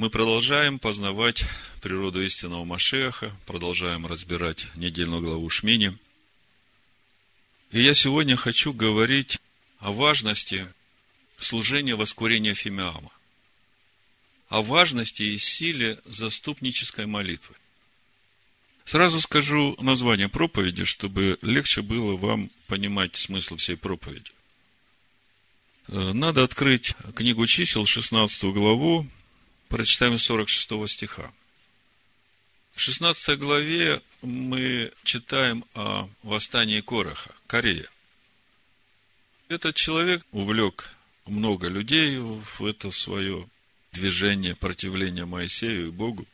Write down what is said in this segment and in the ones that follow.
Мы продолжаем познавать природу истинного Машеха, продолжаем разбирать недельную главу Шмини. И я сегодня хочу говорить о важности служения воскурения Фимиама, о важности и силе заступнической молитвы. Сразу скажу название проповеди, чтобы легче было вам понимать смысл всей проповеди. Э, надо открыть книгу чисел, 16 главу, прочитаем 46 стиха. В 16 главе мы читаем о восстании Короха, Корея. Этот человек увлек много людей в это свое движение противления Моисею и Богу.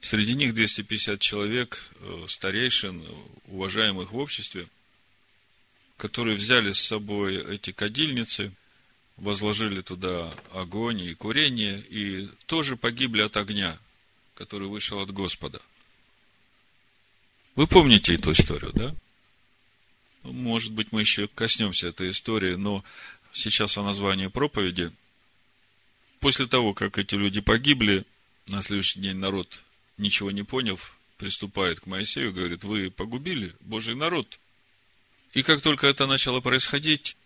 Среди них 250 человек, э, старейшин, уважаемых в обществе, которые взяли с собой эти кадильницы, возложили туда огонь и курение, и тоже погибли от огня, который вышел от Господа. Вы помните эту историю, да? Может быть, мы еще коснемся этой истории, но сейчас о названии проповеди. После того, как эти люди погибли, на следующий день народ, ничего не поняв, приступает к Моисею и говорит, вы погубили Божий народ. И как только это начало происходить,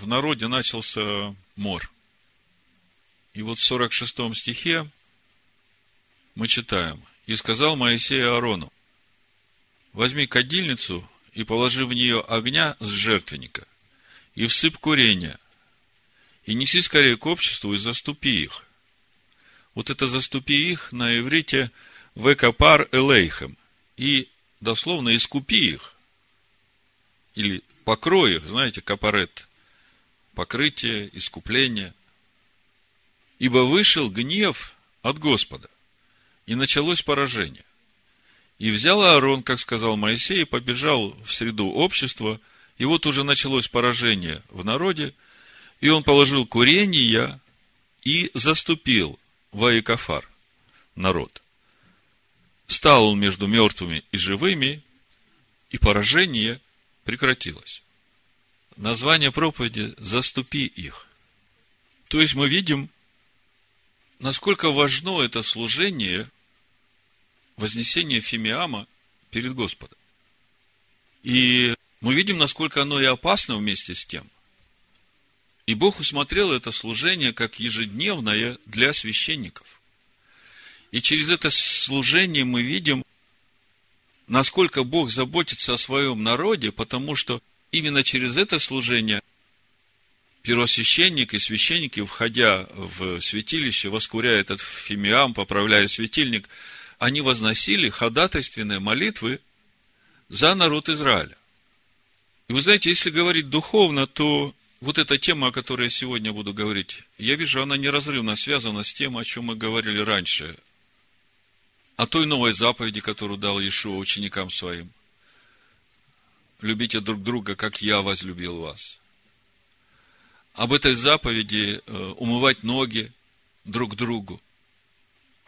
в народе начался мор. И вот в 46 стихе мы читаем. «И сказал Моисей Аарону, возьми кадильницу и положи в нее огня с жертвенника, и всыпь курение, и неси скорее к обществу и заступи их. Вот это заступи их на иврите векапар элейхем, и дословно искупи их, или покрой их, знаете, капарет, покрытие, искупление. Ибо вышел гнев от Господа, и началось поражение. И взял Аарон, как сказал Моисей, и побежал в среду общества, и вот уже началось поражение в народе, и он положил курение и заступил в Аикафар, народ. Стал он между мертвыми и живыми, и поражение прекратилось. Название проповеди «Заступи их». То есть мы видим, насколько важно это служение – вознесение Фимиама перед Господом. И мы видим, насколько оно и опасно вместе с тем. И Бог усмотрел это служение как ежедневное для священников. И через это служение мы видим, насколько Бог заботится о своем народе, потому что именно через это служение первосвященник и священники, входя в святилище, воскуряя этот фимиам, поправляя светильник – они возносили ходатайственные молитвы за народ Израиля. И вы знаете, если говорить духовно, то вот эта тема, о которой я сегодня буду говорить, я вижу, она неразрывно связана с тем, о чем мы говорили раньше. О той новой заповеди, которую дал Иешуа ученикам своим. Любите друг друга, как я возлюбил вас. Об этой заповеди э, умывать ноги друг другу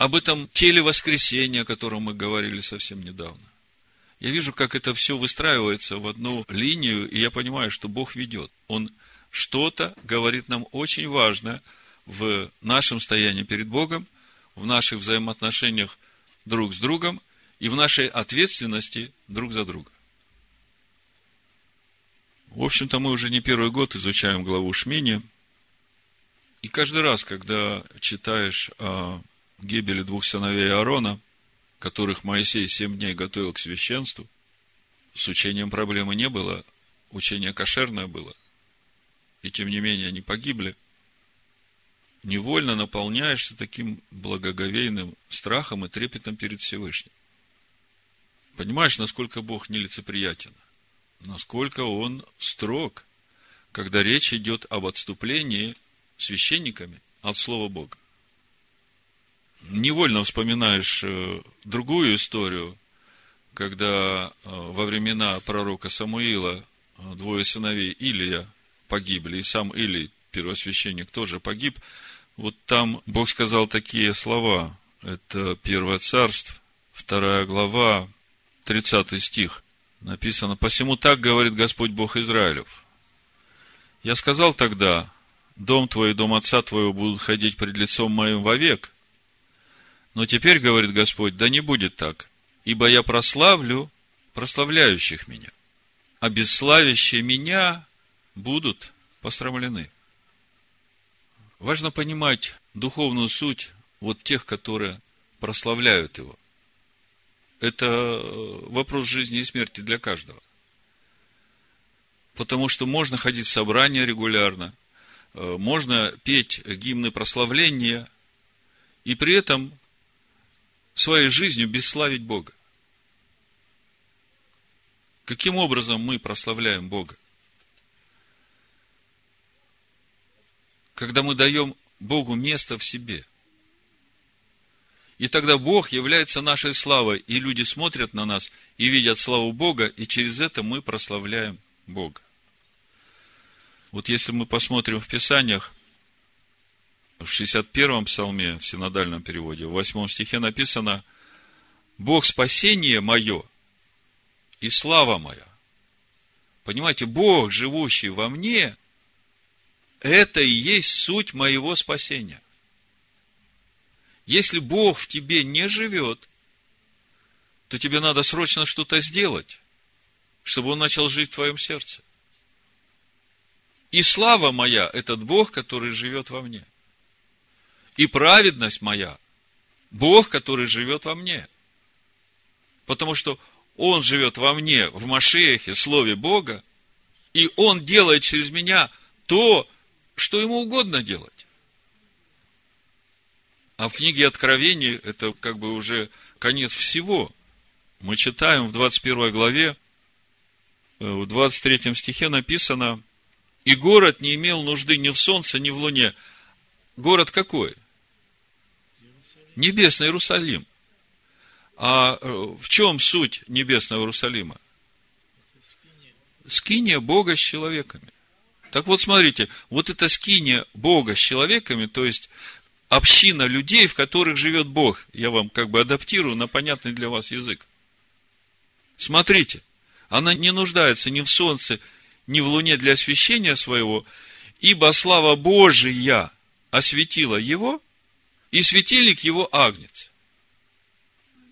об этом теле воскресения, о котором мы говорили совсем недавно. Я вижу, как это все выстраивается в одну линию, и я понимаю, что Бог ведет. Он что-то говорит нам очень важное в нашем стоянии перед Богом, в наших взаимоотношениях друг с другом и в нашей ответственности друг за друга. В общем-то, мы уже не первый год изучаем главу Шмини. И каждый раз, когда читаешь о гибели двух сыновей Аарона, которых Моисей семь дней готовил к священству, с учением проблемы не было, учение кошерное было, и тем не менее они погибли, невольно наполняешься таким благоговейным страхом и трепетом перед Всевышним. Понимаешь, насколько Бог нелицеприятен, насколько Он строг, когда речь идет об отступлении священниками от Слова Бога невольно вспоминаешь э, другую историю, когда э, во времена пророка Самуила э, двое сыновей Илия погибли, и сам Илий, первосвященник, тоже погиб. Вот там Бог сказал такие слова. Это Первое Царство, вторая глава, 30 стих. Написано, «Посему так говорит Господь Бог Израилев. Я сказал тогда, дом твой и дом отца твоего будут ходить пред лицом моим вовек. Но теперь, говорит Господь, да не будет так, ибо я прославлю прославляющих меня, а бесславящие меня будут посрамлены. Важно понимать духовную суть вот тех, которые прославляют его. Это э, вопрос жизни и смерти для каждого. Потому что можно ходить в собрания регулярно, э, можно петь гимны прославления, и при этом своей жизнью бесславить Бога. Каким образом мы прославляем Бога? Когда мы даем Богу место в себе. И тогда Бог является нашей славой, и люди смотрят на нас и видят славу Бога, и через это мы прославляем Бога. Вот если мы посмотрим в Писаниях, в 61-м псалме, в синодальном переводе, в 8 стихе написано, Бог спасение мое и слава моя. Понимаете, Бог, живущий во мне, это и есть суть моего спасения. Если Бог в тебе не живет, то тебе надо срочно что-то сделать, чтобы Он начал жить в твоем сердце. И слава моя – этот Бог, который живет во мне. И праведность моя – Бог, который живет во мне. Потому что Он живет во мне, в Машехе, Слове Бога, и Он делает через меня то, что ему угодно делать. А в книге Откровений это как бы уже конец всего. Мы читаем в 21 главе, э, в 23 стихе написано, «И город не имел нужды ни в солнце, ни в луне». Город какой? Небесный Иерусалим. А э, в чем суть небесного Иерусалима? Скиния Бога с человеками. Так вот, смотрите, вот эта скиния Бога с человеками, то есть община людей, в которых живет Бог. Я вам как бы адаптирую на понятный для вас язык. Смотрите, она не нуждается ни в солнце, ни в луне для освящения своего, ибо слава Божия осветила его, и светильник его агнец.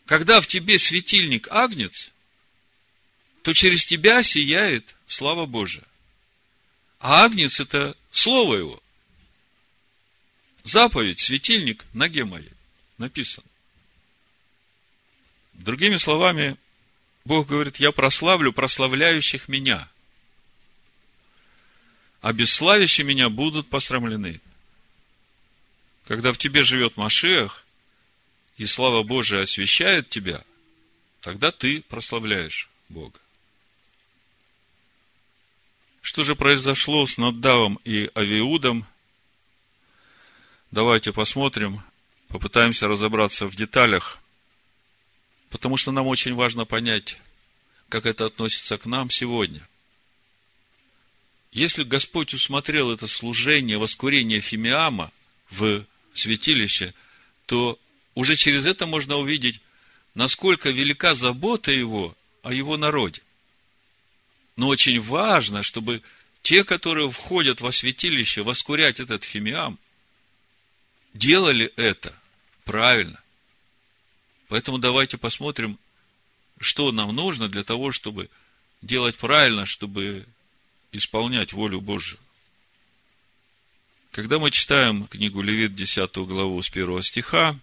Когда в тебе светильник агнец, то через тебя сияет слава Божия. А агнец – это слово его. Заповедь, светильник, ноге моей. Написано. Другими словами, Бог говорит, я прославлю прославляющих меня. А бесславящие меня будут посрамлены. Когда в тебе живет Машех, и слава Божия освещает тебя, тогда ты прославляешь Бога. Что же произошло с Наддавом и Авиудом? Давайте посмотрим, попытаемся разобраться в деталях, потому что нам очень важно понять, как это относится к нам сегодня. Если Господь усмотрел это служение, воскурение Фимиама в святилище, то уже через это можно увидеть, насколько велика забота Его о Его народе. Но очень важно, чтобы те, которые входят во святилище, воскурять этот фимиам, делали это правильно. Поэтому давайте посмотрим, что нам нужно для того, чтобы делать правильно, чтобы исполнять волю Божью. Когда мы читаем книгу Левит, 10 главу с 1 стиха,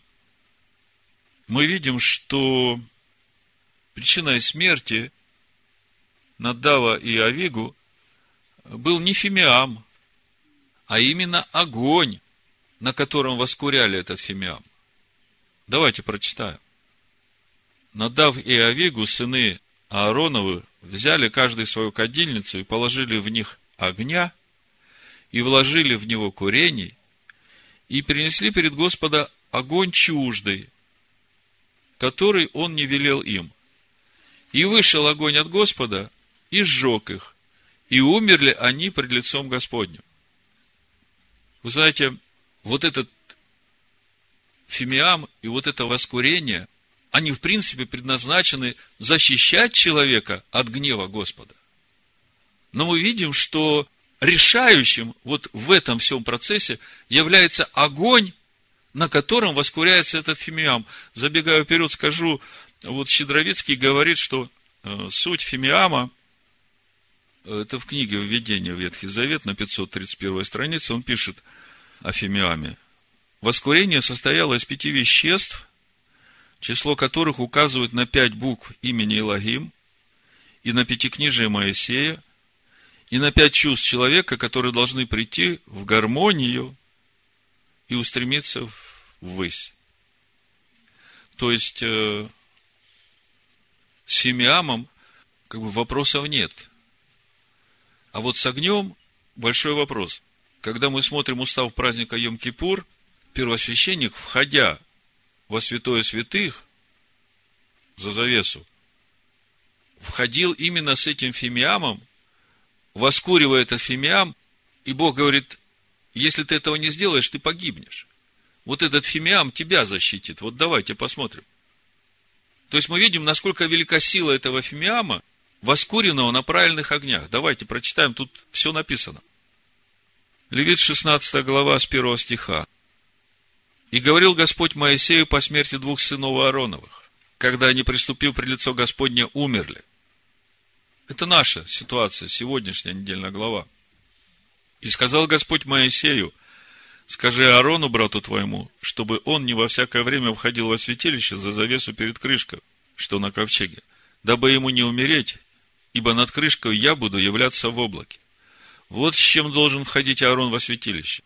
мы видим, что причиной смерти Надава и Авигу был не фимиам, а именно огонь, на котором воскуряли этот фимиам. Давайте прочитаем. Надав и Авигу, сыны Аароновы, взяли каждый свою кадильницу и положили в них огня, и вложили в него курений, и принесли перед Господа огонь чуждый, который он не велел им. И вышел огонь от Господа, и сжег их, и умерли они пред лицом Господним. Вы знаете, вот этот фимиам и вот это воскурение, они в принципе предназначены защищать человека от гнева Господа. Но мы видим, что решающим вот в этом всем процессе является огонь, на котором воскуряется этот фимиам. Забегая вперед, скажу, вот Щедровицкий говорит, что э, суть фимиама, э, это в книге «Введение в Ветхий Завет» на 531 странице, он пишет о фимиаме. Воскурение состояло из пяти веществ, число которых указывает на пять букв имени Илогим и на пятикнижие Моисея, и на пять чувств человека, которые должны прийти в гармонию и устремиться ввысь. То есть, э, с фимиамом как бы вопросов нет. А вот с огнем большой вопрос. Когда мы смотрим устав праздника Йом-Кипур, первосвященник, входя во святое святых, за завесу, входил именно с этим фимиамом, воскуривая этот фимиам, и Бог говорит, если ты этого не сделаешь, ты погибнешь. Вот этот фимиам тебя защитит. Вот давайте посмотрим. То есть мы видим, насколько велика сила этого фимиама, воскуренного на правильных огнях. Давайте прочитаем, тут все написано. Левит 16 глава с 1 стиха. «И говорил Господь Моисею по смерти двух сынов Аароновых, когда они, приступив при лицо Господне, умерли. Это наша ситуация, сегодняшняя недельная глава. И сказал Господь Моисею, скажи Аарону, брату твоему, чтобы он не во всякое время входил во святилище за завесу перед крышкой, что на ковчеге, дабы ему не умереть, ибо над крышкой я буду являться в облаке. Вот с чем должен входить Аарон во святилище.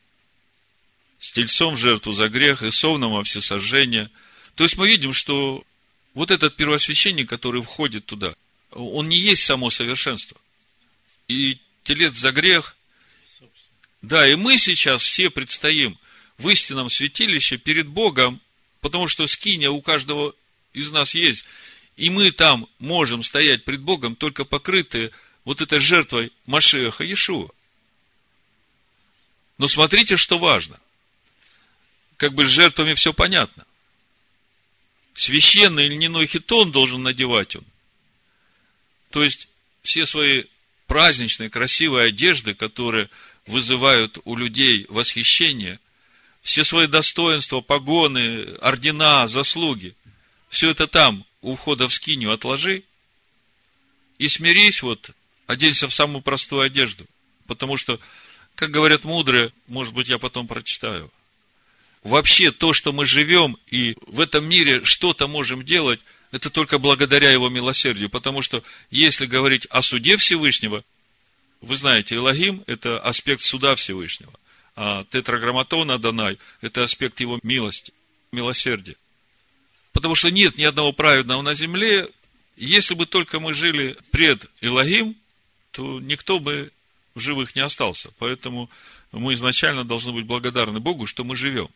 С тельцом в жертву за грех и совном во всесожжение. То есть мы видим, что вот этот первосвященник, который входит туда, он не есть само совершенство. И телец за грех. Да, и мы сейчас все предстоим в истинном святилище перед Богом, потому что скиния у каждого из нас есть. И мы там можем стоять пред Богом, только покрытые вот этой жертвой Машеха Иешуа. Но смотрите, что важно. Как бы с жертвами все понятно. Священный льняной хитон должен надевать он. То есть, все свои праздничные, красивые одежды, которые вызывают у людей восхищение, все свои достоинства, погоны, ордена, заслуги, все это там, у входа в скинию отложи и смирись вот оденься в самую простую одежду. Потому что, как говорят мудрые, может быть, я потом прочитаю, вообще то, что мы живем и в этом мире что-то можем делать, это только благодаря его милосердию. Потому что, если говорить о суде Всевышнего, вы знаете, Элогим – это аспект суда Всевышнего. А тетраграмматон Адонай – это аспект его милости, милосердия. Потому что нет ни одного праведного на земле. Если бы только мы жили пред Элогим, то никто бы в живых не остался. Поэтому мы изначально должны быть благодарны Богу, что мы живем.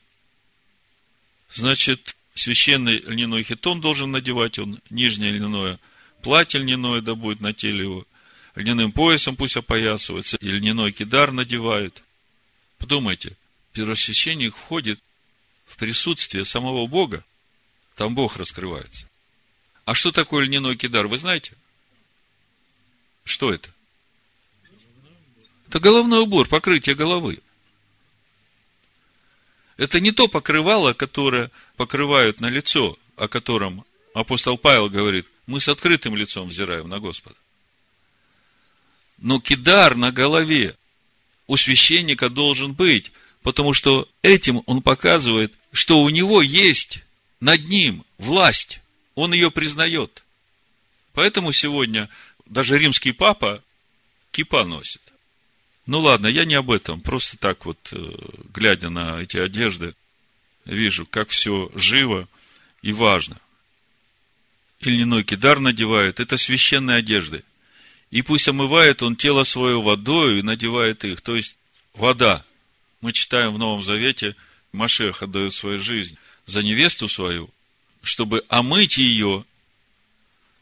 Значит, священный льняной хитон должен надевать он, нижнее льняное платье льняное, да будет на теле его, льняным поясом пусть опоясывается, и льняной кидар надевает. Подумайте, первосвященник входит в присутствие самого Бога, там Бог раскрывается. А что такое льняной кидар, вы знаете? Что это? Это головной убор, покрытие головы. Это не то покрывало, которое покрывают на лицо, о котором апостол Павел говорит, мы с открытым лицом взираем на Господа. Но кидар на голове у священника должен быть, потому что этим он показывает, что у него есть над ним власть, он ее признает. Поэтому сегодня даже римский папа кипа носит. Ну ладно, я не об этом. Просто так вот, э, глядя на эти одежды, вижу, как все живо и важно. И льняной кидар надевает, это священные одежды. И пусть омывает он тело свое водою и надевает их. То есть, вода. Мы читаем в Новом Завете, Машех отдает свою жизнь за невесту свою, чтобы омыть ее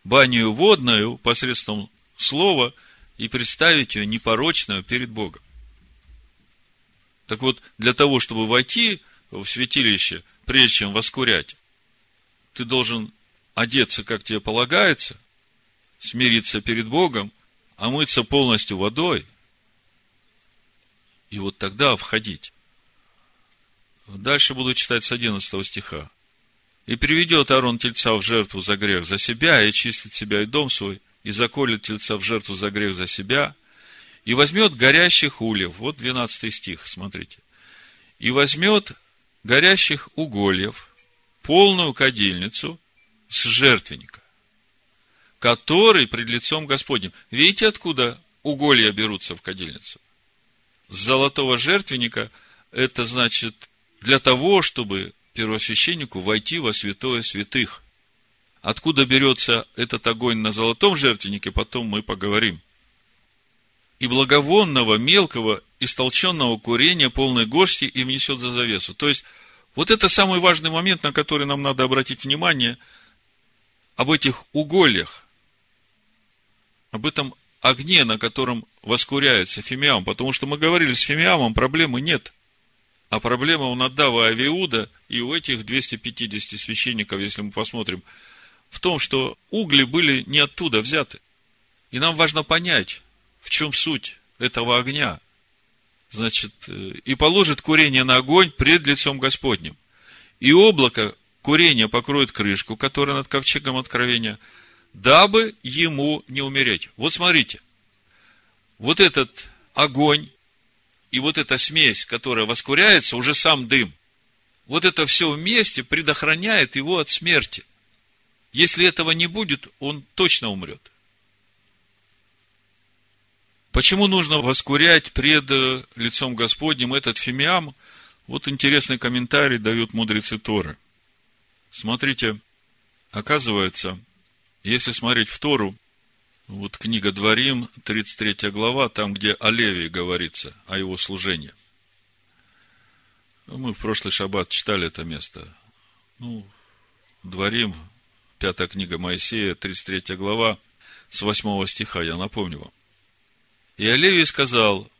баню водную посредством слова – и представить ее непорочную перед Богом. Так вот, для того, чтобы войти в святилище, прежде чем воскурять, ты должен одеться, как тебе полагается, смириться перед Богом, омыться полностью водой и вот тогда входить. Дальше буду читать с 11 стиха. «И приведет Аарон тельца в жертву за грех за себя, и чистит себя и дом свой, и заколет тельца в жертву за грех за себя, и возьмет горящих ульев». Вот 12 стих, смотрите. «И возьмет горящих угольев, полную кадильницу с жертвенника, который пред лицом Господним». Видите, откуда уголья берутся в кадильницу? С золотого жертвенника – это значит для того, чтобы первосвященнику войти во святое святых. Откуда берется этот огонь на золотом жертвеннике, потом мы поговорим. И благовонного, мелкого, истолченного курения полной горсти и внесет за завесу. То есть, вот это самый важный момент, на который нам надо обратить внимание, об этих угольях, об этом огне, на котором воскуряется фимиам, потому что мы говорили, с фимиамом проблемы нет. А проблема у Надава Авиуда и у этих 250 священников, если мы посмотрим, в том, что угли были не оттуда взяты. И нам важно понять, в чем суть этого огня. Значит, э, и положит курение на огонь пред лицом Господним. И облако курения покроет крышку, которая над ковчегом откровения, дабы ему не умереть. Вот смотрите, вот этот огонь, и вот эта смесь, которая воскуряется, уже сам дым, вот это все вместе предохраняет его от смерти. Если этого не будет, он точно умрет. Почему нужно воскурять пред э, лицом Господним этот фимиам? Вот интересный комментарий дают мудрецы Торы. Смотрите, оказывается, если смотреть в Тору, вот книга Дворим, 33 глава, там, где о Левии говорится, о его служении. Мы в прошлый шаббат читали это место. Ну, Дворим, пятая книга Моисея, 33 глава, с 8 стиха, я напомню вам. И Олевий сказал,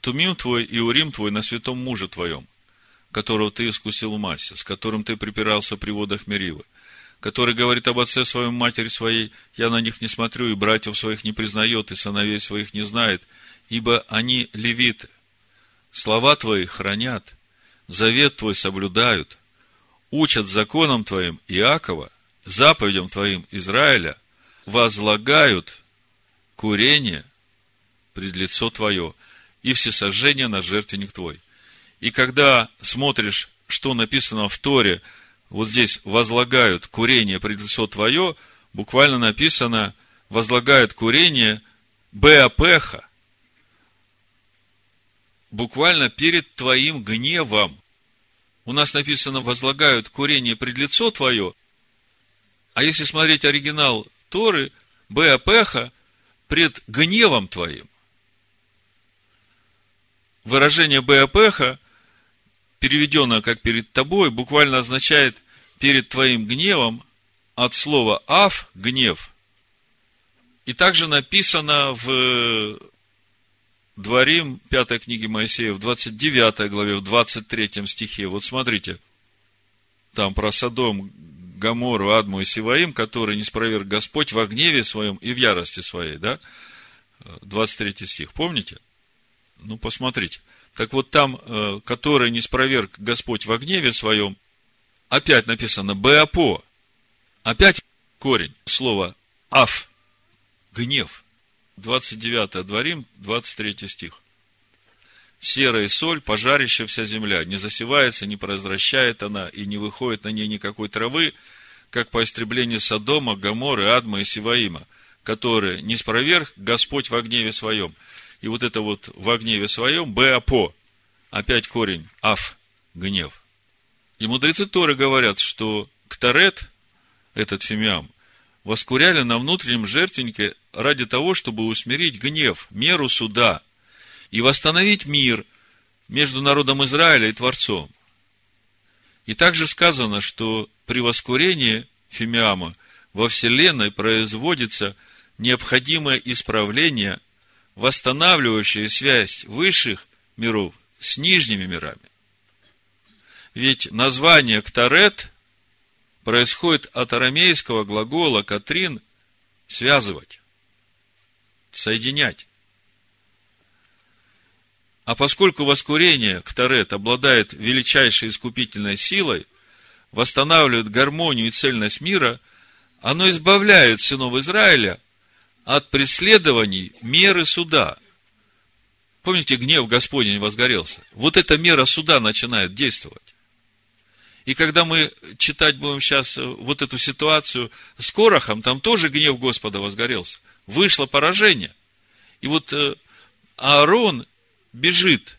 Тумим твой и Урим твой на святом муже твоем, которого ты искусил в массе, с которым ты припирался при водах Меривы, который говорит об отце своем, матери своей, я на них не смотрю, и братьев своих не признает, и сыновей своих не знает, ибо они левиты. Слова твои хранят, завет твой соблюдают, учат законам твоим Иакова, заповедям твоим Израиля, возлагают курение пред лицо твое и всесожжение на жертвенник твой. И когда смотришь, что написано в Торе – вот здесь возлагают курение пред лицо твое, буквально написано, возлагают курение Беапеха, буквально перед твоим гневом. У нас написано, возлагают курение пред лицо твое, а если смотреть оригинал Торы, Беапеха пред гневом твоим. Выражение Беапеха – переведенное как перед тобой, буквально означает перед твоим гневом от слова «ав» – гнев. И также написано в Дворим, пятой книге Моисея, в 29 главе, в 23 стихе. Вот смотрите, там про Содом, Гамору, Адму и Сиваим, которые не спроверг Господь во гневе своем и в ярости своей, да? 23 стих, помните? Ну, посмотрите. Так вот там, э, который не спроверг Господь во гневе своем, опять написано Беапо. Опять корень слова Аф. Гнев. 29 дворим, 23 стих. Серая соль, пожарище вся земля, не засевается, не произвращает она, и не выходит на ней никакой травы, как по истреблению Содома, Гаморы, Адма и Сиваима, которые не спроверг Господь во гневе своем – и вот это вот в гневе своем, беапо, опять корень, аф, гнев. И мудрецы Торы говорят, что ктарет, этот фимиам, воскуряли на внутреннем жертвеннике ради того, чтобы усмирить гнев, меру суда и восстановить мир между народом Израиля и Творцом. И также сказано, что при воскурении фимиама во Вселенной производится необходимое исправление восстанавливающая связь высших миров с нижними мирами. Ведь название «ктарет» происходит от арамейского глагола «катрин» – связывать, соединять. А поскольку воскурение, кторет, обладает величайшей искупительной силой, восстанавливает гармонию и цельность мира, оно избавляет сынов Израиля от преследований меры суда. Помните, гнев Господень возгорелся? Вот эта мера суда начинает действовать. И когда мы читать будем сейчас э, вот эту ситуацию с Корохом, там тоже гнев Господа возгорелся. Вышло поражение. И вот э, Аарон бежит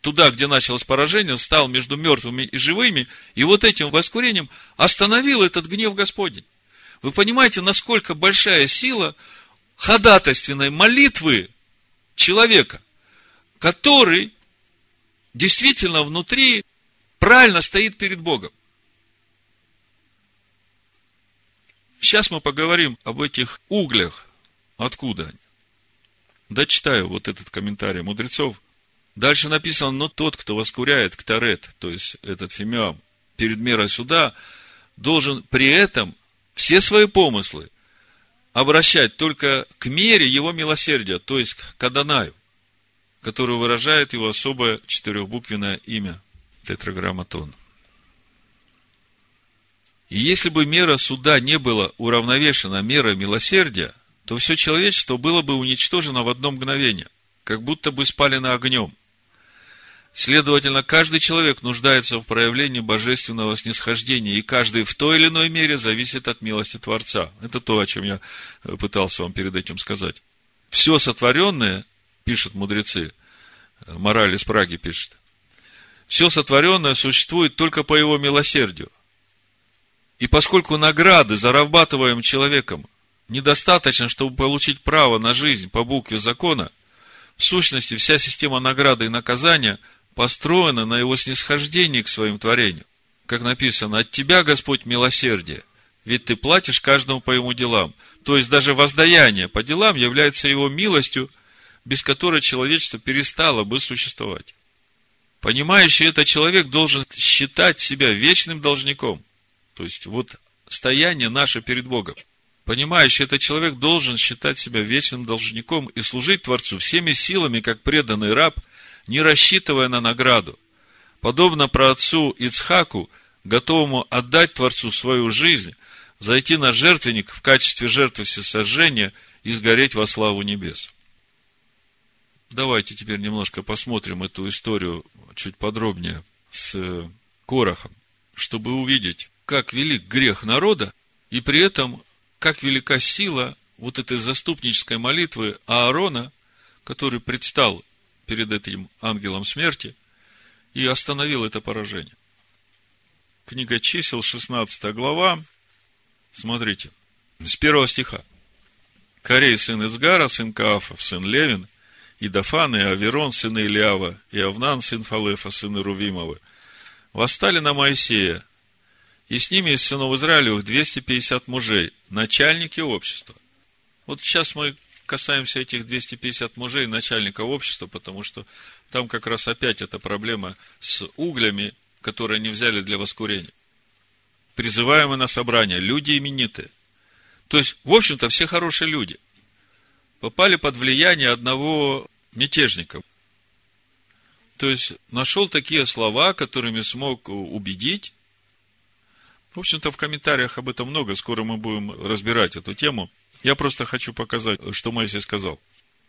туда, где началось поражение, стал между мертвыми и живыми, и вот этим воскурением остановил этот гнев Господень. Вы понимаете, насколько большая сила ходатайственной молитвы человека, который действительно внутри правильно стоит перед Богом. Сейчас мы поговорим об этих углях. Откуда они? Дочитаю вот этот комментарий мудрецов. Дальше написано, но тот, кто воскуряет ктарет, то есть этот фимиам, перед мерой суда, должен при этом все свои помыслы обращать только к мере его милосердия, то есть к Адонаю, который выражает его особое четырехбуквенное имя – тетраграмматон. И если бы мера суда не была уравновешена мерой милосердия, то все человечество было бы уничтожено в одно мгновение, как будто бы спалено огнем. Следовательно, каждый человек нуждается в проявлении божественного снисхождения, и каждый в той или иной мере зависит от милости Творца. Это то, о чем я э, пытался вам перед этим сказать. Все сотворенное, пишут мудрецы, э, мораль из Праги пишет, все сотворенное существует только по его милосердию. И поскольку награды, зарабатываемые человеком, недостаточно, чтобы получить право на жизнь по букве закона, в сущности, вся система награды и наказания построена на его снисхождении к своим творениям. Как написано, от тебя, Господь, милосердие, ведь ты платишь каждому по ему делам. То есть, даже воздаяние по делам является его милостью, без которой человечество перестало бы существовать. Понимающий это человек должен считать себя вечным должником. То есть, вот стояние наше перед Богом. Понимающий это человек должен считать себя вечным должником и служить Творцу всеми силами, как преданный раб, не рассчитывая на награду. Подобно праотцу Ицхаку, готовому отдать Творцу свою жизнь, зайти на жертвенник в качестве жертвы всесожжения и сгореть во славу небес. Давайте теперь немножко посмотрим эту историю чуть подробнее с э, Корохом, чтобы увидеть, как велик грех народа, и при этом, как велика сила вот этой заступнической молитвы Аарона, который предстал перед этим ангелом смерти и остановил это поражение. Книга чисел, 16 глава, смотрите, с первого стиха. Корей, сын Изгара, сын Каафов, сын Левин – и Дафан, и Аверон, сыны Ильява, и Авнан, сын Фалефа, сыны Рувимовы, восстали на Моисея, и с ними из сынов Израилевых 250 мужей, начальники общества. Вот сейчас мы касаемся этих 250 мужей, начальника общества, потому что там как раз опять эта проблема с углями, которые они взяли для воскурения. Призываемые на собрание, люди именитые. То есть, в общем-то, все хорошие люди – попали под влияние одного мятежника. То есть, нашел такие слова, которыми смог убедить. В общем-то, в комментариях об этом много, скоро мы будем разбирать эту тему. Я просто хочу показать, что Моисей сказал.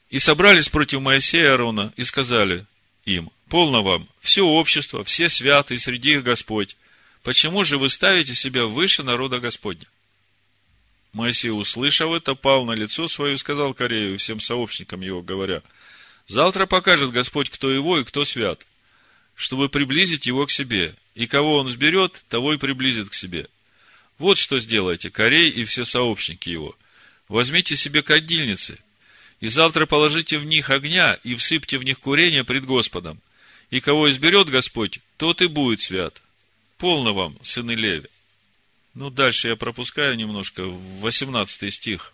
И собрались против Моисея и Аарона и сказали им, полно вам, все общество, все святые, среди их Господь. Почему же вы ставите себя выше народа Господня? Моисей, услышав это, пал на лицо свое и сказал Корею всем сообщникам его, говоря, «Завтра покажет Господь, кто его и кто свят, чтобы приблизить его к себе, и кого он сберет, того и приблизит к себе. Вот что сделайте, Корей и все сообщники его. Возьмите себе кадильницы, и завтра положите в них огня, и всыпьте в них курение пред Господом. И кого изберет Господь, тот и будет свят. Полно вам, сыны Леви. Ну, дальше я пропускаю немножко, 18 стих.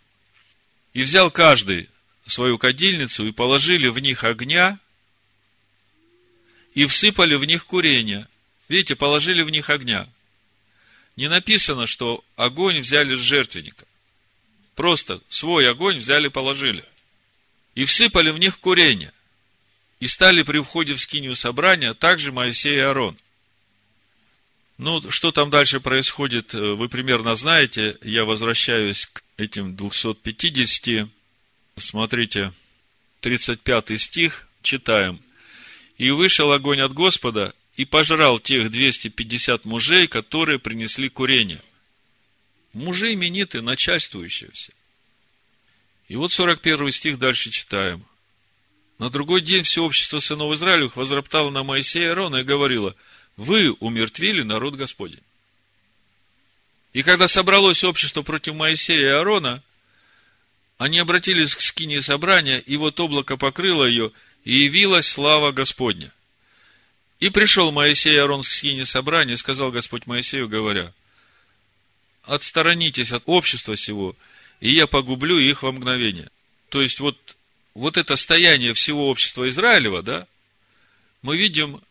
И взял каждый свою кадильницу и положили в них огня, и всыпали в них курение. Видите, положили в них огня. Не написано, что огонь взяли с жертвенника. Просто свой огонь взяли, положили. И всыпали в них курение. И стали при входе в скинию собрания также Моисей и Аарон. Ну, что там дальше происходит, э, вы примерно знаете. Я возвращаюсь к этим 250. Смотрите, 35 стих, читаем. «И вышел огонь от Господа, и пожрал тех 250 мужей, которые принесли курение». Мужи именитые, начальствующие все. И вот 41 стих дальше читаем. На другой день все общество сынов Израилевых возроптало на Моисея и Аарона и говорило, вы умертвили народ Господень. И когда собралось общество против Моисея и Аарона, они обратились к скине собрания, и вот облако покрыло ее, и явилась слава Господня. И пришел Моисей Аарон к скине собрания, и сказал Господь Моисею, говоря, отсторонитесь от общества сего, и я погублю их во мгновение. То есть, вот, вот это стояние всего общества Израилева, да, мы видим,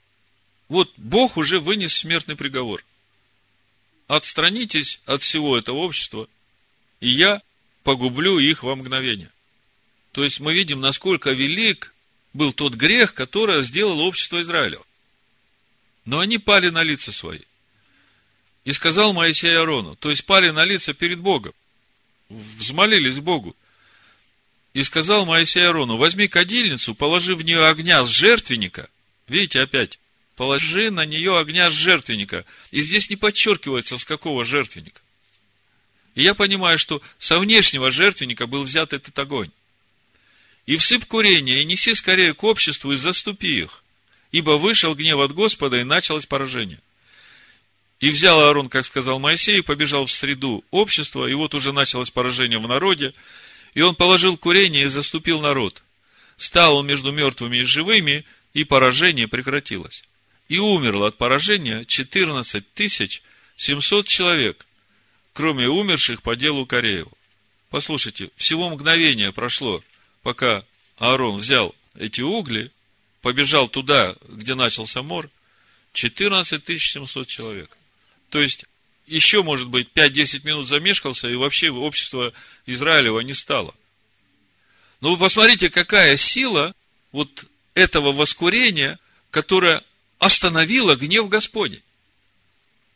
вот Бог уже вынес смертный приговор. Отстранитесь от всего этого общества, и я погублю их во мгновение. То есть мы видим, насколько велик был тот грех, который сделал общество Израиля. Но они пали на лица свои. И сказал Моисей Арону, то есть пали на лица перед Богом, взмолились Богу. И сказал Моисей Арону, возьми кадильницу, положи в нее огня с жертвенника. Видите, опять, положи на нее огня с жертвенника. И здесь не подчеркивается, с какого жертвенника. И я понимаю, что со внешнего жертвенника был взят этот огонь. И всып курение, и неси скорее к обществу, и заступи их. Ибо вышел гнев от Господа, и началось поражение. И взял Аарон, как сказал Моисей, побежал в среду общества, и вот уже началось поражение в народе, и он положил курение и заступил народ. Стал он между мертвыми и живыми, и поражение прекратилось. И умерло от поражения 14 тысяч 700 человек, кроме умерших по делу Корееву. Послушайте, всего мгновение прошло, пока Аарон взял эти угли, побежал туда, где начался мор, 14 700 человек. То есть, еще, может быть, 5-10 минут замешкался, и вообще общество Израилева не стало. Но вы посмотрите, какая сила вот этого воскурения, которая остановила гнев Господень.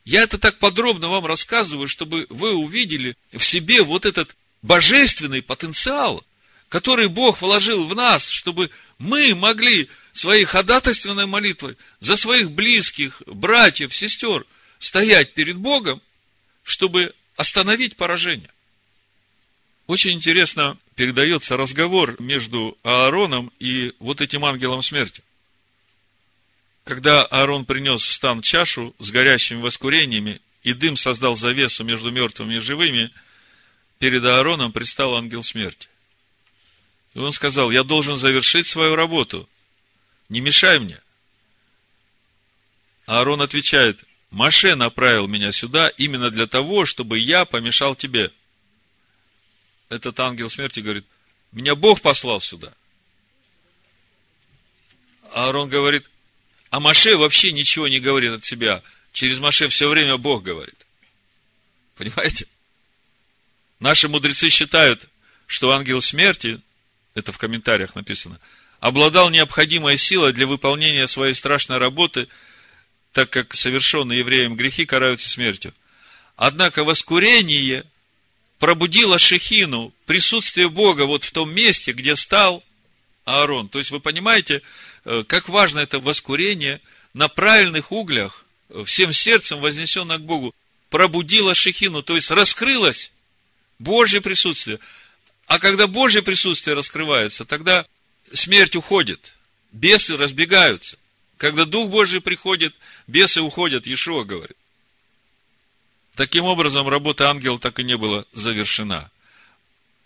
Я это так подробно вам рассказываю, чтобы вы увидели в себе вот этот божественный потенциал, который Бог вложил в нас, чтобы мы могли своей ходатайственной молитвой за своих близких, братьев, сестер стоять перед Богом, чтобы остановить поражение. Очень интересно передается разговор между Аароном и вот этим ангелом смерти. Когда Аарон принес в стан чашу с горящими воскурениями, и дым создал завесу между мертвыми и живыми, перед Аароном предстал ангел смерти. И он сказал, я должен завершить свою работу. Не мешай мне. Аарон отвечает, Маше направил меня сюда именно для того, чтобы я помешал тебе. Этот ангел смерти говорит, меня Бог послал сюда. Аарон говорит, а Маше вообще ничего не говорит от себя. Через Маше все время Бог говорит. Понимаете? Наши мудрецы считают, что ангел смерти, это в комментариях написано, обладал необходимой силой для выполнения своей страшной работы, так как совершенные евреям грехи караются смертью. Однако воскурение пробудило Шехину, присутствие Бога вот в том месте, где стал Аарон. То есть, вы понимаете, Э, как важно это воскурение на правильных углях, э, всем сердцем вознесено к Богу, пробудило шехину, то есть раскрылось Божье присутствие. А когда Божье присутствие раскрывается, тогда смерть уходит, бесы разбегаются. Когда Дух Божий приходит, бесы уходят, Иешуа говорит. Таким образом, работа ангела так и не была завершена.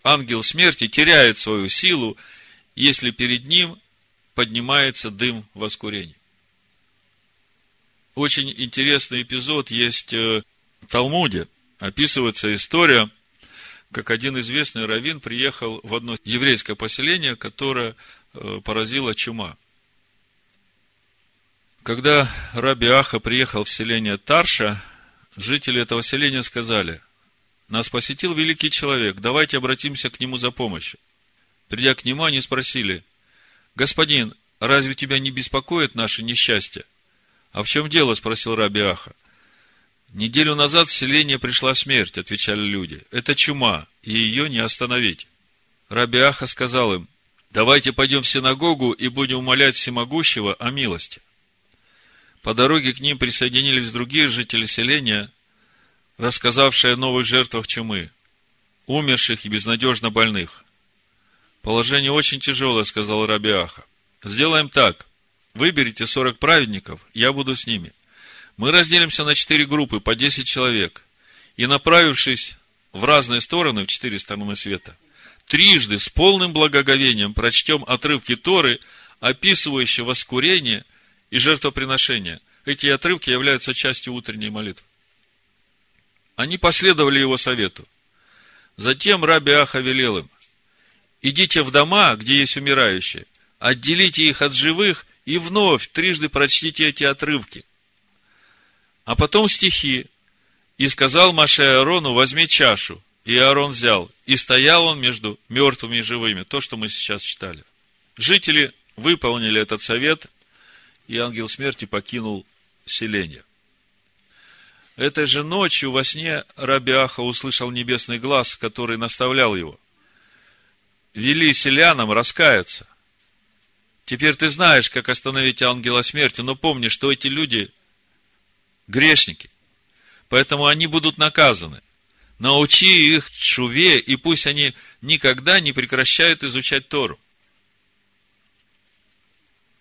Ангел смерти теряет свою силу, если перед ним поднимается дым воскурения. Очень интересный эпизод есть в Талмуде. Описывается история, как один известный раввин приехал в одно еврейское поселение, которое э, поразила чума. Когда Раби Аха приехал в селение Тарша, жители этого селения сказали, нас посетил великий человек, давайте обратимся к нему за помощью. Придя к нему, они спросили, господин, разве тебя не беспокоит наше несчастье? А в чем дело? Спросил Раби Аха. Неделю назад в селение пришла смерть, отвечали люди. Это чума, и ее не остановить. Раби Аха сказал им, давайте пойдем в синагогу и будем умолять всемогущего о милости. По дороге к ним присоединились другие жители селения, рассказавшие о новых жертвах чумы, умерших и безнадежно больных. Положение очень тяжелое, сказал Рабиаха. Сделаем так. Выберите 40 праведников, я буду с ними. Мы разделимся на четыре группы, по 10 человек. И направившись в разные стороны, в четыре стороны света, трижды с полным благоговением прочтем отрывки Торы, описывающие воскурение и жертвоприношение. Эти отрывки являются частью утренней молитвы. Они последовали его совету. Затем Раби Аха велел им, идите в дома, где есть умирающие, отделите их от живых и вновь трижды прочтите эти отрывки. А потом стихи. И сказал Маше Аарону, возьми чашу. И Аарон взял. И стоял он между мертвыми и живыми. То, что мы сейчас читали. Жители выполнили этот совет, и ангел смерти покинул селение. Этой же ночью во сне Рабиаха услышал небесный глаз, который наставлял его вели селянам раскаяться. Теперь ты знаешь, как остановить ангела смерти, но помни, что эти люди грешники. Поэтому они будут наказаны. Научи их чуве, и пусть они никогда не прекращают изучать Тору.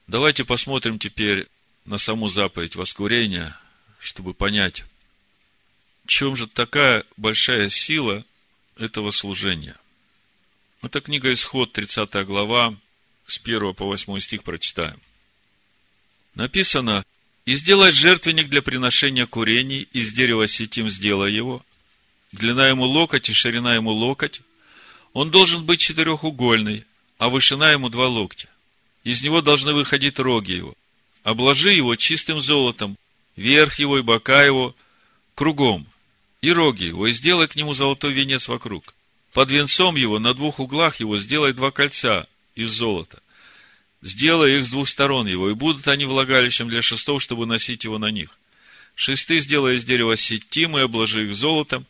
Давайте посмотрим теперь на саму заповедь воскурения, чтобы понять, в чем же такая большая сила этого служения. Это книга Исход, 30 глава, с 1 по 8 стих прочитаем. Написано, «И сделай жертвенник для приношения курений, из дерева сетим сделай его, длина ему локоть и ширина ему локоть. Он должен быть четырехугольный, а вышина ему два локтя. Из него должны выходить роги его. Обложи его чистым золотом, верх его и бока его кругом, и роги его, и сделай к нему золотой венец вокруг. Под венцом его на двух углах его сделай два кольца из золота. Сделай их с двух сторон его, и будут они влагалищем для шестов, чтобы носить его на них. Шесты сделай из дерева сетим и обложи их золотом,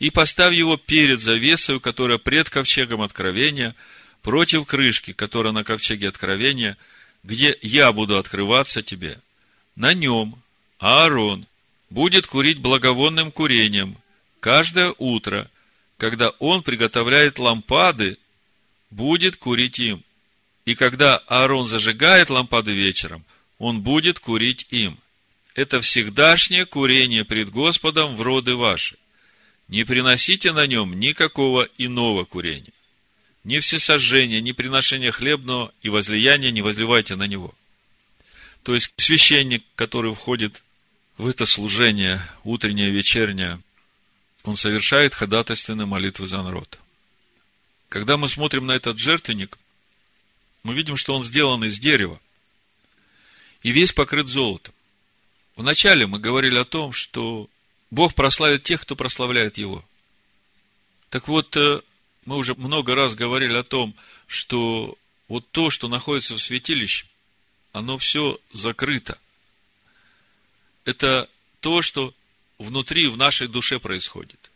и поставь его перед завесою, которая пред ковчегом откровения, против крышки, которая на ковчеге откровения, где я буду открываться тебе. На нем Аарон будет курить благовонным курением каждое утро – когда он приготовляет лампады, будет курить им. И когда Аарон зажигает лампады вечером, он будет курить им. Это всегдашнее курение пред Господом в роды ваши. Не приносите на нем никакого иного курения. Ни всесожжения, ни приношения хлебного и возлияния не возливайте на него. То есть священник, который входит в это служение, утреннее, вечернее, он совершает ходатайственные молитвы за народ. Когда мы смотрим на этот жертвенник, мы видим, что он сделан из дерева и весь покрыт золотом. Вначале мы говорили о том, что Бог прославит тех, кто прославляет Его. Так вот, э, мы уже много раз говорили о том, что вот то, что находится в святилище, оно все закрыто. Это то, что внутри, в нашей душе происходит.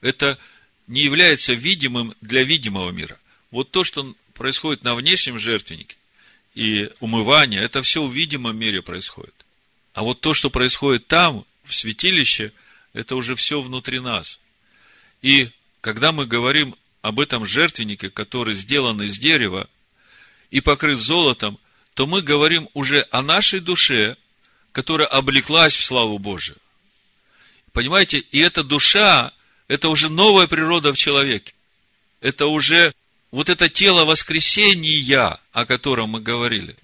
Это не является видимым для видимого мира. Вот то, что происходит на внешнем жертвеннике и умывание, это все в видимом мире происходит. А вот то, что происходит там, в святилище, это уже все внутри нас. И когда мы говорим об этом жертвеннике, который сделан из дерева и покрыт золотом, то мы говорим уже о нашей душе, которая облеклась в славу Божию. Понимаете, и эта душа, это уже новая природа в человеке. Это уже вот это тело воскресения, о котором мы говорили.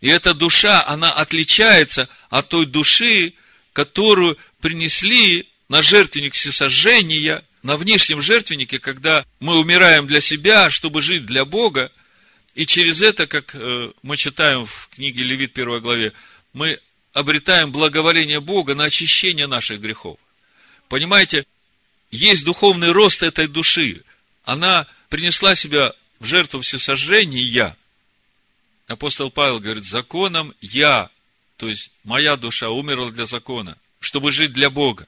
И эта душа, она отличается от той души, которую принесли на жертвенник всесожжения, на внешнем жертвеннике, когда мы умираем для себя, чтобы жить для Бога, и через это, как э, мы читаем в книге Левит 1 главе, мы обретаем благоволение Бога на очищение наших грехов. Понимаете, есть духовный рост этой души. Она принесла себя в жертву всесожжения, апостол Павел говорит, законом я, то есть моя душа умерла для закона, чтобы жить для Бога.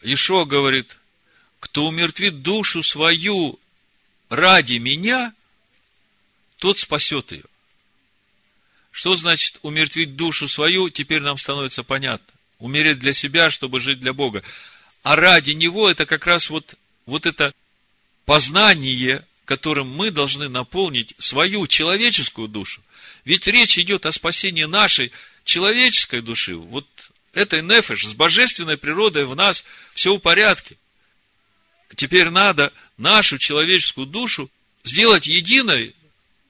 Ишо говорит, кто умертвит душу свою ради меня, тот спасет ее. Что значит умертвить душу свою, теперь нам становится понятно. Умереть для себя, чтобы жить для Бога. А ради Него это как раз вот, вот это познание, которым мы должны наполнить свою человеческую душу. Ведь речь идет о спасении нашей человеческой души. Вот этой нефеш с божественной природой в нас все в порядке. Теперь надо нашу человеческую душу сделать единой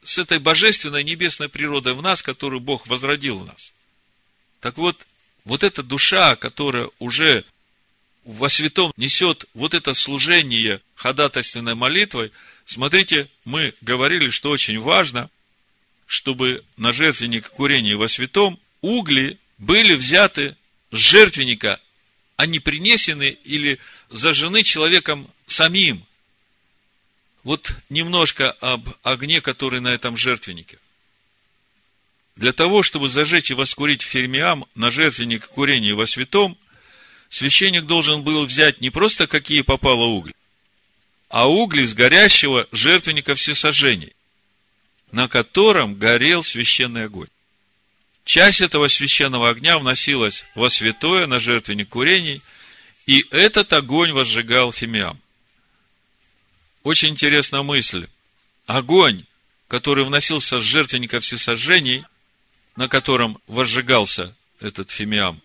с этой божественной небесной природой в нас, которую Бог возродил в нас. Так вот, вот эта душа, которая уже во святом несет вот это служение ходатайственной молитвой, смотрите, мы говорили, что очень важно, чтобы на жертвенник курения во святом угли были взяты с жертвенника, а не принесены или зажжены человеком самим вот немножко об огне, который на этом жертвеннике. Для того, чтобы зажечь и воскурить фермиам на жертвенник курения во святом, священник должен был взять не просто какие попало угли, а угли с горящего жертвенника всесожжений, на котором горел священный огонь. Часть этого священного огня вносилась во святое на жертвенник курений, и этот огонь возжигал фимиам. Очень интересная мысль. Огонь, который вносился с жертвенника всесожжений, на котором возжигался этот фимиам,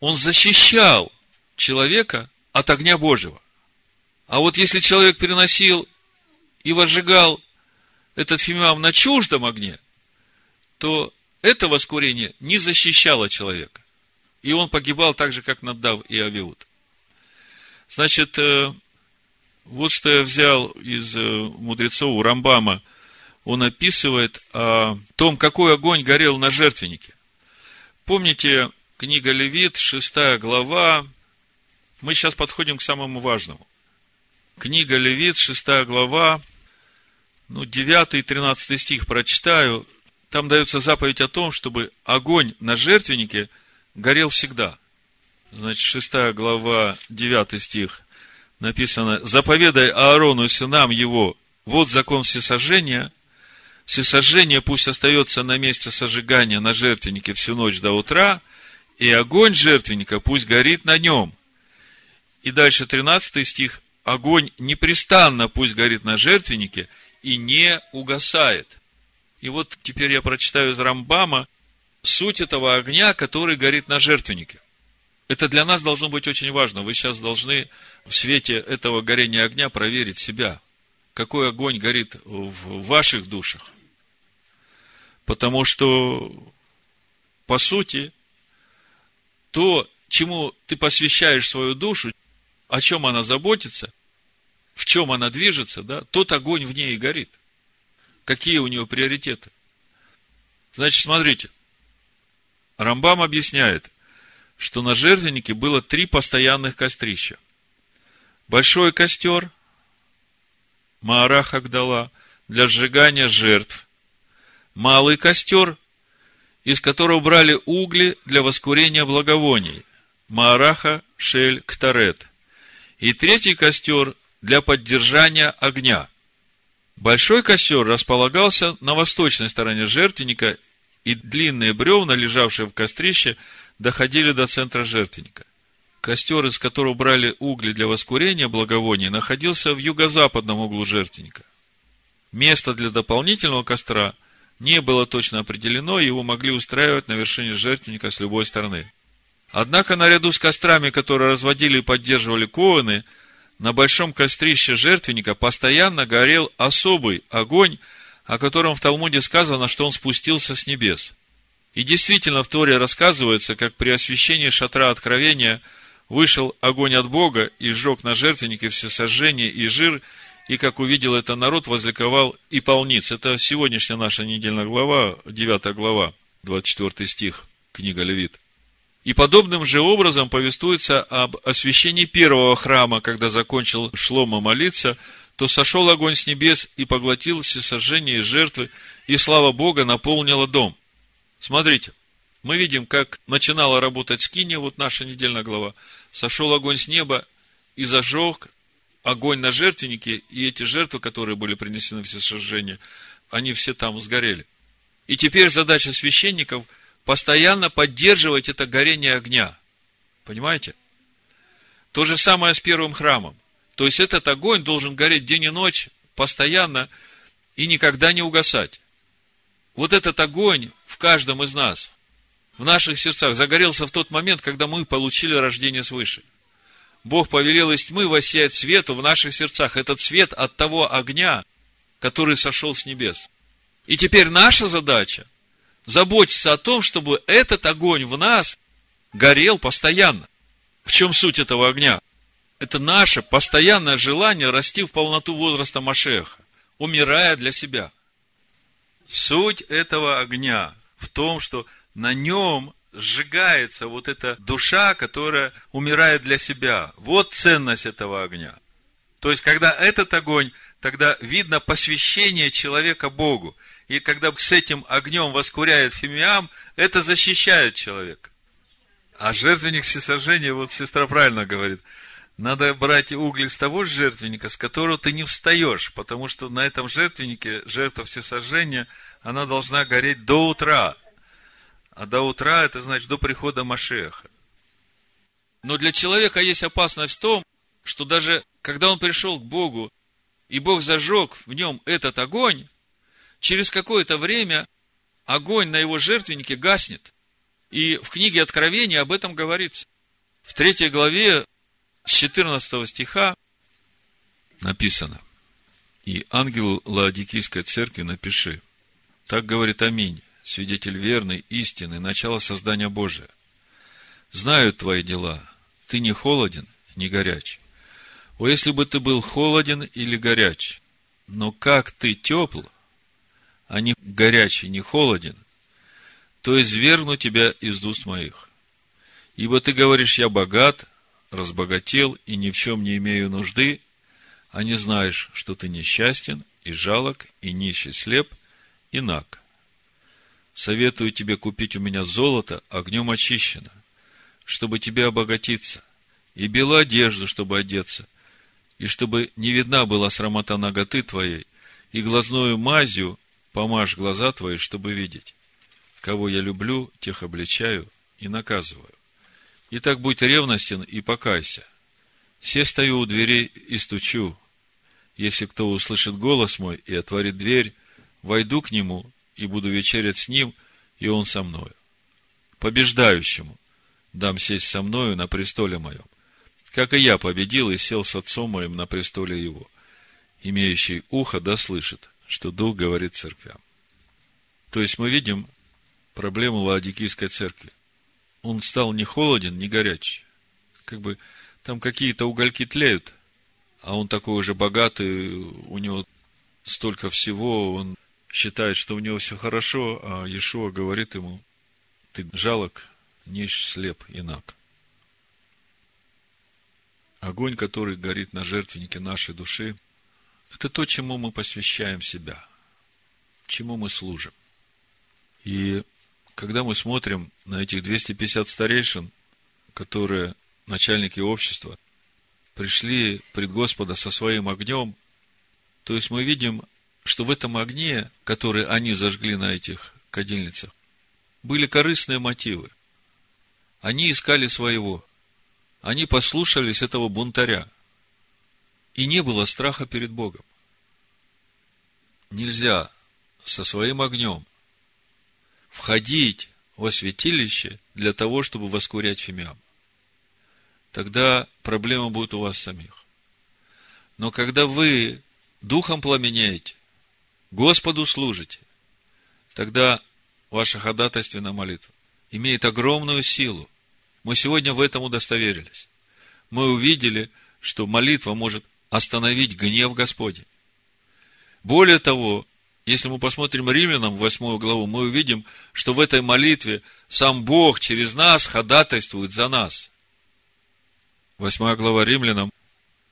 он защищал человека от огня Божьего. А вот если человек переносил и возжигал этот фимиам на чуждом огне, то это воскурение не защищало человека. И он погибал так же, как Наддав и Авиуд. Значит, э, вот что я взял из э, мудрецов у Рамбама. Он описывает о том, какой огонь горел на жертвеннике. Помните, книга Левит, шестая глава. Мы сейчас подходим к самому важному. Книга Левит, шестая глава, ну, 9 и 13 стих прочитаю. Там дается заповедь о том, чтобы огонь на жертвеннике горел всегда. Значит, шестая глава, 9 стих написано, заповедай Аарону и сынам его, вот закон всесожжения, всесожжение пусть остается на месте сожигания на жертвеннике всю ночь до утра, и огонь жертвенника пусть горит на нем. И дальше 13 стих, огонь непрестанно пусть горит на жертвеннике и не угасает. И вот теперь я прочитаю из Рамбама суть этого огня, который горит на жертвеннике. Это для нас должно быть очень важно. Вы сейчас должны в свете этого горения огня проверить себя. Какой огонь горит в ваших душах. Потому что, по сути, то, чему ты посвящаешь свою душу, о чем она заботится, в чем она движется, да, тот огонь в ней и горит. Какие у нее приоритеты? Значит, смотрите. Рамбам объясняет, что на жертвеннике было три постоянных кострища – Большой костер, Маарах Агдала, для сжигания жертв. Малый костер, из которого брали угли для воскурения благовоний. Маараха Шель Ктарет. И третий костер для поддержания огня. Большой костер располагался на восточной стороне жертвенника, и длинные бревна, лежавшие в кострище, доходили до центра жертвенника. Костер, из которого брали угли для воскурения благовоний, находился в юго-западном углу жертвенника. Место для дополнительного костра не было точно определено, его могли устраивать на вершине жертвенника с любой стороны. Однако, наряду с кострами, которые разводили и поддерживали кованы, на большом кострище жертвенника постоянно горел особый огонь, о котором в Талмуде сказано, что он спустился с небес. И действительно в Торе рассказывается, как при освящении шатра откровения – вышел огонь от Бога и сжег на жертвеннике все сожжения и жир, и, как увидел это народ, возликовал и полниц. Это сегодняшняя наша недельная глава, 9 глава, 24 стих, книга Левит. И подобным же образом повествуется об освящении первого храма, когда закончил Шлома молиться, то сошел огонь с небес и поглотил все сожжения и жертвы, и слава Бога наполнила дом. Смотрите, мы видим, как начинала работать скиния, вот наша недельная глава. Сошел огонь с неба и зажег огонь на жертвеннике, и эти жертвы, которые были принесены все сожжения, они все там сгорели. И теперь задача священников постоянно поддерживать это горение огня. Понимаете? То же самое с первым храмом. То есть этот огонь должен гореть день и ночь, постоянно и никогда не угасать. Вот этот огонь в каждом из нас, в наших сердцах, загорелся в тот момент, когда мы получили рождение свыше. Бог повелел из тьмы воссиять свету в наших сердцах. Этот свет от того огня, который сошел с небес. И теперь наша задача заботиться о том, чтобы этот огонь в нас горел постоянно. В чем суть этого огня? это наше постоянное желание расти в полноту возраста Машеха, умирая для себя. Суть этого огня в том, что на нем сжигается вот эта душа, которая умирает для себя. Вот ценность этого огня. То есть, когда этот огонь, тогда видно посвящение человека Богу. И когда с этим огнем воскуряет фимиам, это защищает человека. А жертвенник всесожжения, вот сестра правильно говорит – надо брать уголь с того жертвенника, с которого ты не встаешь, потому что на этом жертвеннике жертва всесожжения, она должна гореть до утра. А до утра, это значит до прихода Машеха. Но для человека есть опасность в том, что даже когда он пришел к Богу, и Бог зажег в нем этот огонь, через какое-то время огонь на его жертвеннике гаснет. И в книге Откровения об этом говорится. В третьей главе с 14 стиха написано, «И ангелу Лаодикийской церкви напиши, так говорит Аминь, свидетель верный, истины, начало создания Божия. Знают твои дела, ты не холоден, не горяч. О, если бы ты был холоден или горяч, но как ты тепл, а не горячий, не холоден, то извергну тебя из уст моих. Ибо ты говоришь, я богат, разбогател и ни в чем не имею нужды, а не знаешь, что ты несчастен и жалок, и нищий слеп, и наг. Советую тебе купить у меня золото огнем очищено, чтобы тебе обогатиться, и белую одежду, чтобы одеться, и чтобы не видна была срамота ноготы твоей, и глазною мазью помажь глаза твои, чтобы видеть. Кого я люблю, тех обличаю и наказываю. Итак, будь ревностен и покайся. Все стою у дверей и стучу. Если кто услышит голос мой и отворит дверь, войду к нему и буду вечерять с ним, и он со мною. Побеждающему дам сесть со мною на престоле моем, как и я победил и сел с отцом моим на престоле его. Имеющий ухо да слышит, что Дух говорит церквям. То есть мы видим проблему Лаодикийской церкви он стал не холоден, не горячий. Как бы там какие-то угольки тлеют, а он такой уже богатый, у него столько всего, он считает, что у него все хорошо, а Иешуа говорит ему, ты жалок, нищ, слеп и наг. Огонь, который горит на жертвеннике нашей души, это то, чему мы посвящаем себя, чему мы служим. И когда мы смотрим на этих 250 старейшин, которые начальники общества, пришли пред Господа со своим огнем, то есть мы видим, что в этом огне, который они зажгли на этих кадильницах, были корыстные мотивы. Они искали своего. Они послушались этого бунтаря. И не было страха перед Богом. Нельзя со своим огнем входить во святилище для того, чтобы воскурять фимиам. Тогда проблема будет у вас самих. Но когда вы духом пламеняете, Господу служите, тогда ваша ходатайственная молитва имеет огромную силу. Мы сегодня в этом удостоверились. Мы увидели, что молитва может остановить гнев Господень. Более того, если мы посмотрим Римлянам, восьмую главу, мы увидим, что в этой молитве сам Бог через нас ходатайствует за нас. Восьмая глава Римлянам,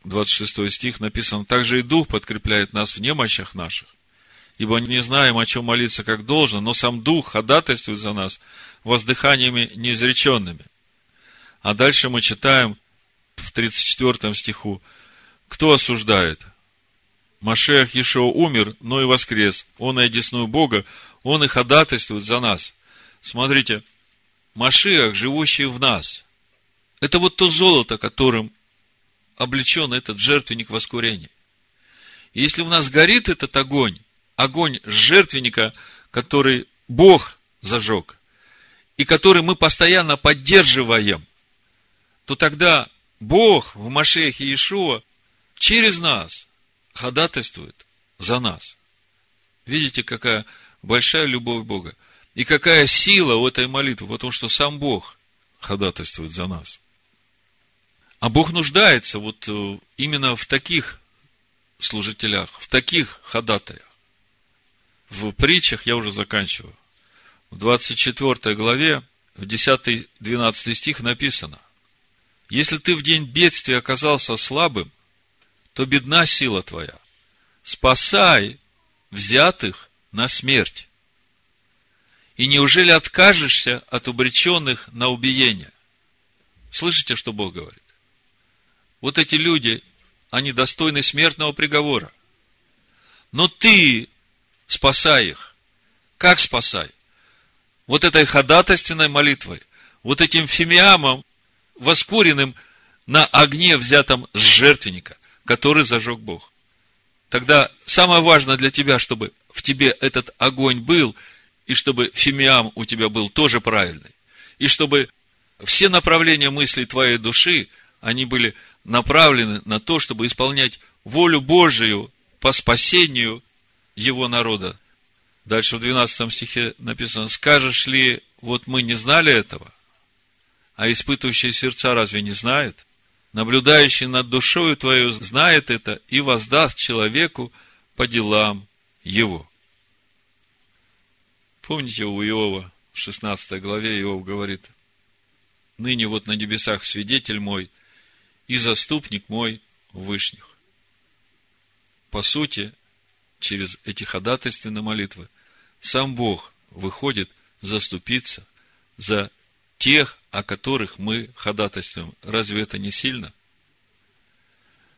26 стих написано, «Также и Дух подкрепляет нас в немощах наших, ибо не знаем, о чем молиться как должно, но сам Дух ходатайствует за нас воздыханиями неизреченными». А дальше мы читаем в 34 стиху, кто осуждает? Машех Ешо умер, но и воскрес. Он и одесную Бога, он и ходатайствует за нас. Смотрите, Машех, живущий в нас, это вот то золото, которым облечен этот жертвенник воскурения. И если у нас горит этот огонь, огонь жертвенника, который Бог зажег, и который мы постоянно поддерживаем, то тогда Бог в Машехе Иешуа через нас ходатайствует за нас. Видите, какая большая любовь Бога. И какая сила у этой молитвы, потому что сам Бог ходатайствует за нас. А Бог нуждается вот э, именно в таких служителях, в таких ходатаях. В притчах, я уже заканчиваю, в 24 главе, в 10-12 стих написано, если ты в день бедствия оказался слабым, то бедна сила твоя. Спасай взятых на смерть. И неужели откажешься от обреченных на убиение? Слышите, что Бог говорит? Вот эти люди, они достойны смертного приговора. Но ты спасай их. Как спасай? Вот этой ходатайственной молитвой, вот этим фимиамом, воскуренным на огне, взятом с жертвенника – который зажег Бог. Тогда самое важное для тебя, чтобы в тебе этот огонь был, и чтобы фимиам у тебя был тоже правильный, и чтобы все направления мыслей твоей души, они были направлены на то, чтобы исполнять волю Божию по спасению его народа. Дальше в 12 стихе написано, скажешь ли, вот мы не знали этого, а испытывающие сердца разве не знают? наблюдающий над душою твою, знает это и воздаст человеку по делам его. Помните у Иова, в 16 главе Иов говорит, ныне вот на небесах свидетель мой и заступник мой в вышних. По сути, через эти ходатайственные молитвы сам Бог выходит заступиться за тех, о которых мы ходатайствуем. Разве это не сильно?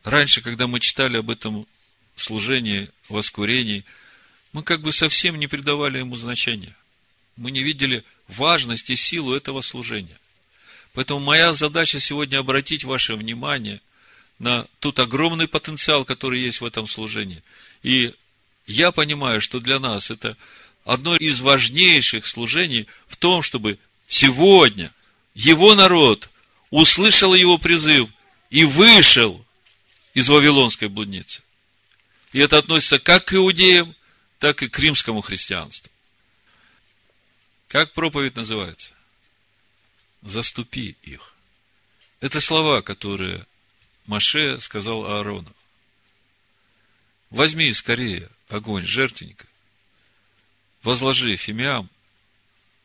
Раньше, когда мы читали об этом служении, воскурении, мы как бы совсем не придавали ему значения. Мы не видели важность и силу этого служения. Поэтому моя задача сегодня обратить ваше внимание на тот огромный потенциал, который есть в этом служении. И я понимаю, что для нас это одно из важнейших служений в том, чтобы сегодня его народ услышал его призыв и вышел из Вавилонской блудницы. И это относится как к иудеям, так и к римскому христианству. Как проповедь называется? Заступи их. Это слова, которые Маше сказал Аарону. Возьми скорее огонь жертвенника, возложи фимиам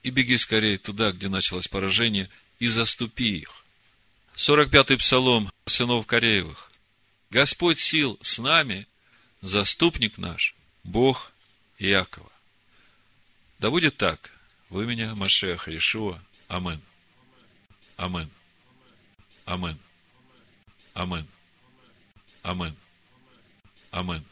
и беги скорее туда, где началось поражение, и заступи их. 45-й псалом сынов Кореевых. Господь сил с нами, заступник наш, Бог Иакова. Да будет так в имени Машеха Иешуа. Амин. Амин. Амин. Амин. Амин. Амин.